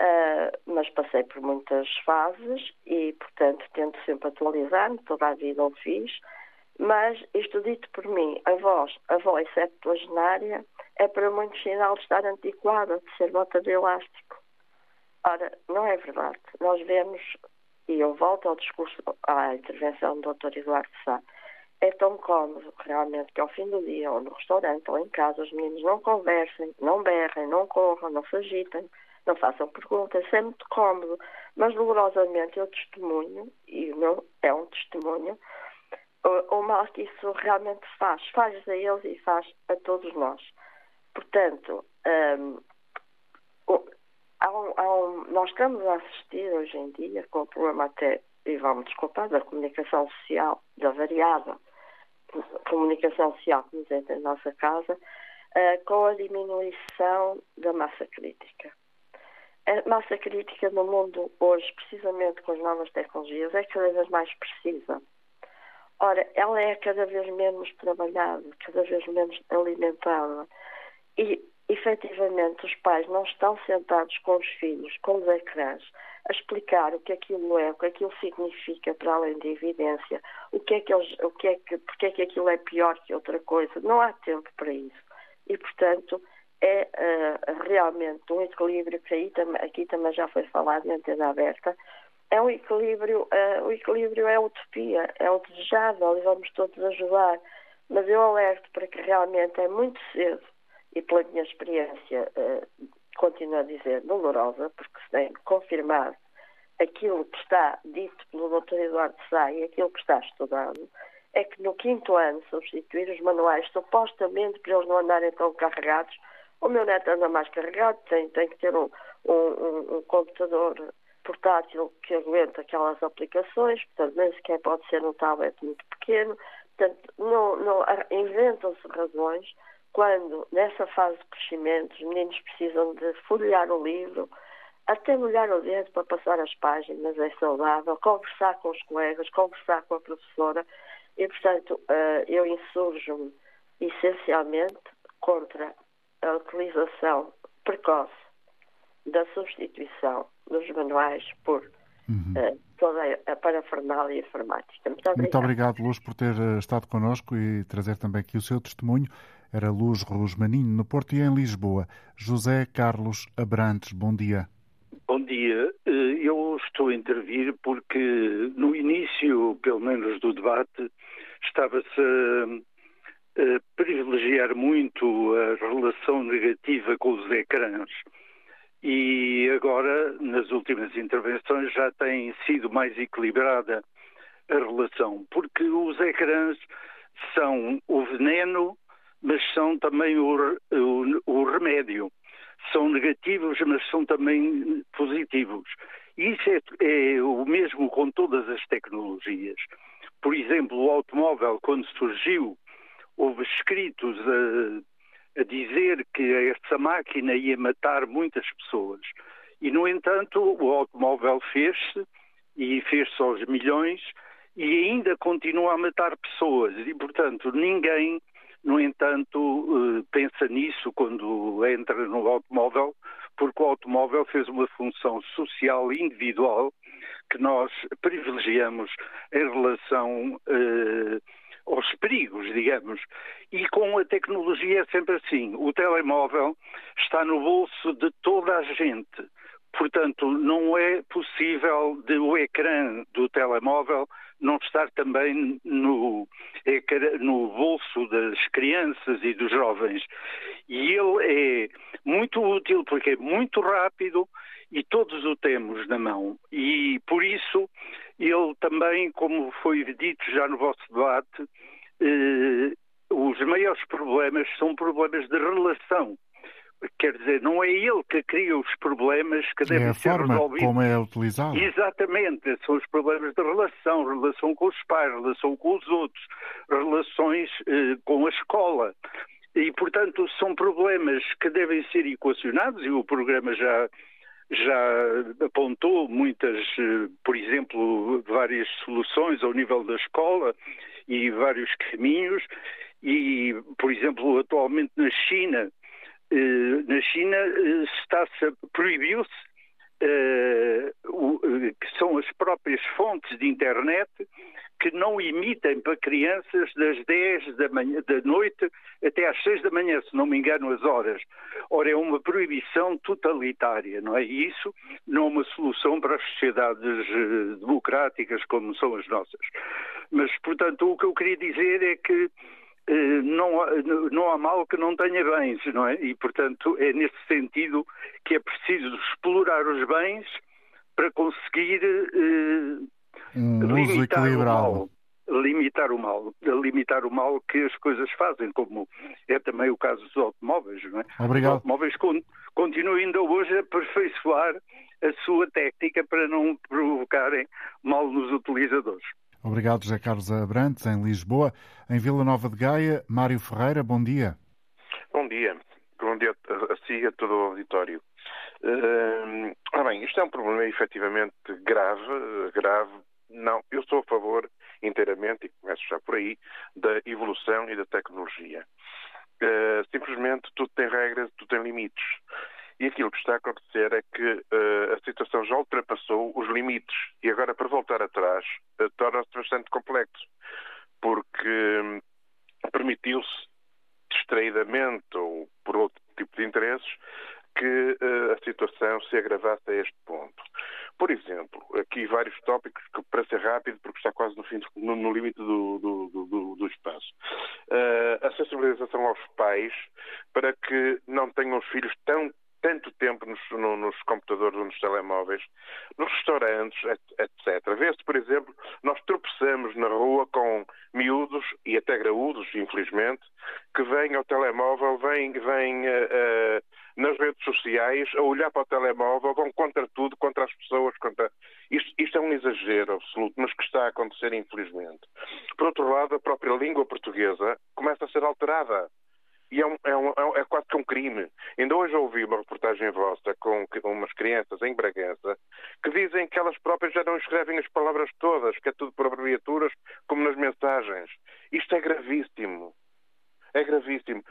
uh, mas passei por muitas fases e, portanto, tento sempre atualizar-me, toda a vida o fiz, mas isto dito por mim, a voz, a voz septuagenária é para muitos sinal de estar antiquada, de ser bota de elástico. Ora, não é verdade. Nós vemos, e eu volto ao discurso, à intervenção do Dr. Eduardo Sá, é tão cómodo realmente que ao fim do dia, ou no restaurante, ou em casa, os meninos não conversem, não berrem, não corram, não se agitem, não façam perguntas, é muito cómodo. Mas dolorosamente eu testemunho, e o meu é um testemunho, o, o mal que isso realmente faz. Faz a eles e faz a todos nós. Portanto, um, há um, há um, nós estamos a assistir hoje em dia com o problema até, e vamos desculpar, da comunicação social, da variada comunicação social que nos entra em nossa casa, uh, com a diminuição da massa crítica. A massa crítica no mundo hoje, precisamente com as novas tecnologias, é cada vez mais precisa. Ora, ela é cada vez menos trabalhada, cada vez menos alimentada. E, efetivamente, os pais não estão sentados com os filhos, com os ecrãs, a explicar o que aquilo é, o que aquilo significa para além da evidência, o que é que eles, o que é que, porque é que aquilo é pior que outra coisa. Não há tempo para isso. E, portanto, é uh, realmente um equilíbrio que aí, aqui também já foi falado na antena aberta, é um equilíbrio, uh, o equilíbrio é utopia, é o desejável e vamos todos ajudar. Mas eu alerto para que realmente é muito cedo, e pela minha experiência, uh, continuo a dizer dolorosa, porque se tem confirmado aquilo que está dito pelo Dr. Eduardo Sá e aquilo que está estudado, é que no quinto ano substituir os manuais supostamente para eles não andarem tão carregados. O meu neto anda mais carregado, tem, tem que ter um, um, um computador portátil que aguenta aquelas aplicações, portanto, nem sequer pode ser um tablet muito pequeno. Portanto, não, não, inventam-se razões quando, nessa fase de crescimento, os meninos precisam de folhear o livro, até molhar o dedo para passar as páginas, é saudável, conversar com os colegas, conversar com a professora, e, portanto, eh, eu insurjo-me essencialmente contra a utilização precoce da substituição dos manuais por uhum. uh, toda a parafernália informática.
Muito obrigado. Muito obrigado, Luz, por ter eh, estado connosco e trazer também aqui o seu testemunho. Era Luz Rosmaninho, no Porto e em Lisboa. José Carlos Abrantes, bom dia.
Bom dia. Eh, eu estou a intervir porque no início, pelo menos, do debate, estava-se a, a privilegiar muito a relação negativa com os ecrãs e agora, nas últimas intervenções, já tem sido mais equilibrada a relação, porque os ecrãs são o veneno, mas são também o, o, o remédio. São negativos, mas são também positivos. Isso é, é o mesmo com todas as tecnologias. Por exemplo, o automóvel, quando surgiu, houve escritos a a dizer que essa máquina ia matar muitas pessoas. E, no entanto, o automóvel fez-se e fez-se aos milhões e ainda continua a matar pessoas. E, portanto, ninguém, no entanto, eh, pensa nisso quando entra no automóvel, porque o automóvel fez uma função social individual que nós privilegiamos em relação. Eh, aos perigos, digamos. E com a tecnologia é sempre assim. O telemóvel está no bolso de toda a gente. Portanto, não é possível de o ecrã do telemóvel não estar também no, no bolso das crianças e dos jovens. E ele é muito útil porque é muito rápido e todos o temos na mão. E por isso ele também, como foi dito já no vosso debate, eh, os maiores problemas são problemas de relação. Quer dizer, não é ele que cria os problemas que é devem ser
forma
resolvidos.
Como é utilizado.
Exatamente, são os problemas de relação, relação com os pais, relação com os outros, relações eh, com a escola. E, portanto, são problemas que devem ser equacionados e o programa já já apontou muitas, eh, por exemplo, várias soluções ao nível da escola e vários caminhos. E, por exemplo, atualmente na China, eh, na China eh, está-se proibiu-se que são as próprias fontes de internet que não emitem para crianças das 10 da, manhã, da noite até às 6 da manhã, se não me engano as horas. Ora, é uma proibição totalitária, não é? E isso não é uma solução para as sociedades eh, democráticas como são as nossas. Mas, portanto, o que eu queria dizer é que eh, não, há, não há mal que não tenha bens, não é? E, portanto, é nesse sentido que é preciso explorar os bens para conseguir eh,
um uso equilibrado.
limitar o mal, limitar o mal que as coisas fazem, como é também o caso dos automóveis, não é?
Obrigado.
Os automóveis continuam ainda hoje a aperfeiçoar a sua técnica para não provocarem mal nos utilizadores.
Obrigado, José Carlos Abrantes, em Lisboa. Em Vila Nova de Gaia, Mário Ferreira, bom dia.
Bom dia. Bom dia a si e a todo o auditório. Uh, ah, bem, isto é um problema efetivamente grave, grave. Não, eu sou a favor inteiramente, e começo já por aí, da evolução e da tecnologia. Uh, simplesmente tudo tem regras, tudo tem limites. E aquilo que está a acontecer é que uh, a situação já ultrapassou os limites e agora para voltar atrás uh, torna-se bastante complexo, porque um, permitiu-se distraidamente ou por outro tipo de interesses que uh, a situação se agravasse a este ponto. Por exemplo, aqui vários tópicos que, para ser rápido, porque está quase no, fim, no, no limite do, do, do, do espaço. Uh, a sensibilização aos pais para que não tenham os filhos tão tanto tempo nos, no, nos computadores ou nos telemóveis, nos restaurantes, etc. Vê-se, por exemplo, nós tropeçamos na rua com miúdos e até graúdos, infelizmente, que vêm ao telemóvel, vêm, vêm uh, nas redes sociais a olhar para o telemóvel, vão contra tudo, contra as pessoas, contra. Isto, isto é um exagero absoluto, mas que está a acontecer, infelizmente. Por outro lado, a própria língua portuguesa começa a ser alterada. E é, um, é, um, é, quase que um crime. Ainda hoje ouvi uma reportagem vossa com umas crianças em Bragança que dizem que elas próprias já não escrevem as palavras todas, que é tudo por abreviaturas, como nas mensagens. Isto é gravíssimo. É gravíssimo.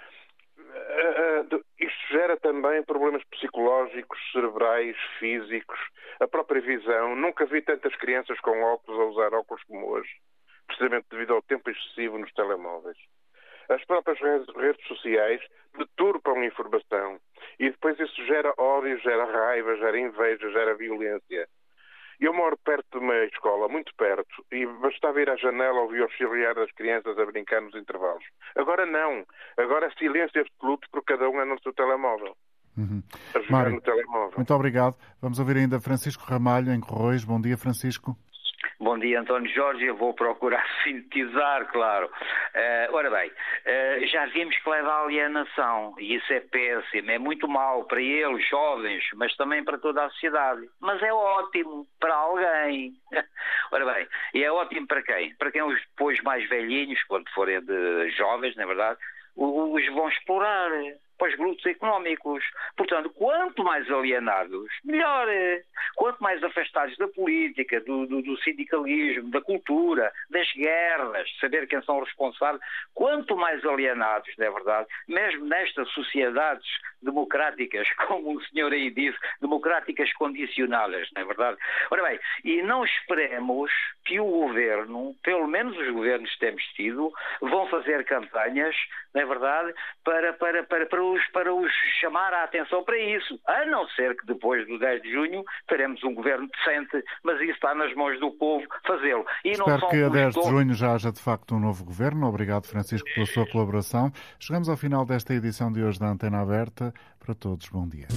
Uh, uh, isto gera também problemas psicológicos, cerebrais, físicos, a própria visão. Nunca vi tantas crianças com óculos a usar óculos como hoje, precisamente devido ao tempo excessivo nos telemóveis. As próprias redes sociais deturpam informação e depois isso gera ódio, gera raiva, gera inveja, gera violência. Eu moro perto de uma escola, muito perto, e bastava ir à janela ouvir o auxiliar das crianças a brincar nos intervalos. Agora não. Agora é silêncio absoluto porque cada um é no seu telemóvel.
Uhum.
A jogar Mário, no telemóvel.
Muito obrigado. Vamos ouvir ainda Francisco Ramalho, em Corroios. Bom dia, Francisco.
Bom dia, António Jorge. Eu vou procurar sintetizar, claro. Uh, ora bem, uh, já vimos que leva à alienação e isso é péssimo. É muito mau para eles, jovens, mas também para toda a sociedade. Mas é ótimo para alguém. ora bem, e é ótimo para quem? Para quem os depois mais velhinhos, quando forem de jovens, na é verdade, os vão explorar para os grupos económicos. Portanto, quanto mais alienados, melhor. Quanto mais afastados da política, do, do, do, sindicalismo, da cultura, das guerras, saber quem são responsáveis, quanto mais alienados, não é verdade, mesmo nestas sociedades democráticas, como o senhor aí disse, democráticas condicionadas, não é verdade? Ora bem, e não esperemos que o governo, pelo menos os governos que temos tido, vão fazer campanhas, não é verdade, para, para, para, para, os, para os chamar a atenção para isso. A não ser que depois do 10 de junho teremos um governo decente, mas isso está nas mãos do povo fazê-lo.
Espero que a 10 de junho já haja de facto um novo governo. Obrigado, Francisco, pela sua colaboração. Chegamos ao final desta edição de hoje da Antena Aberta. Para todos, bom dia.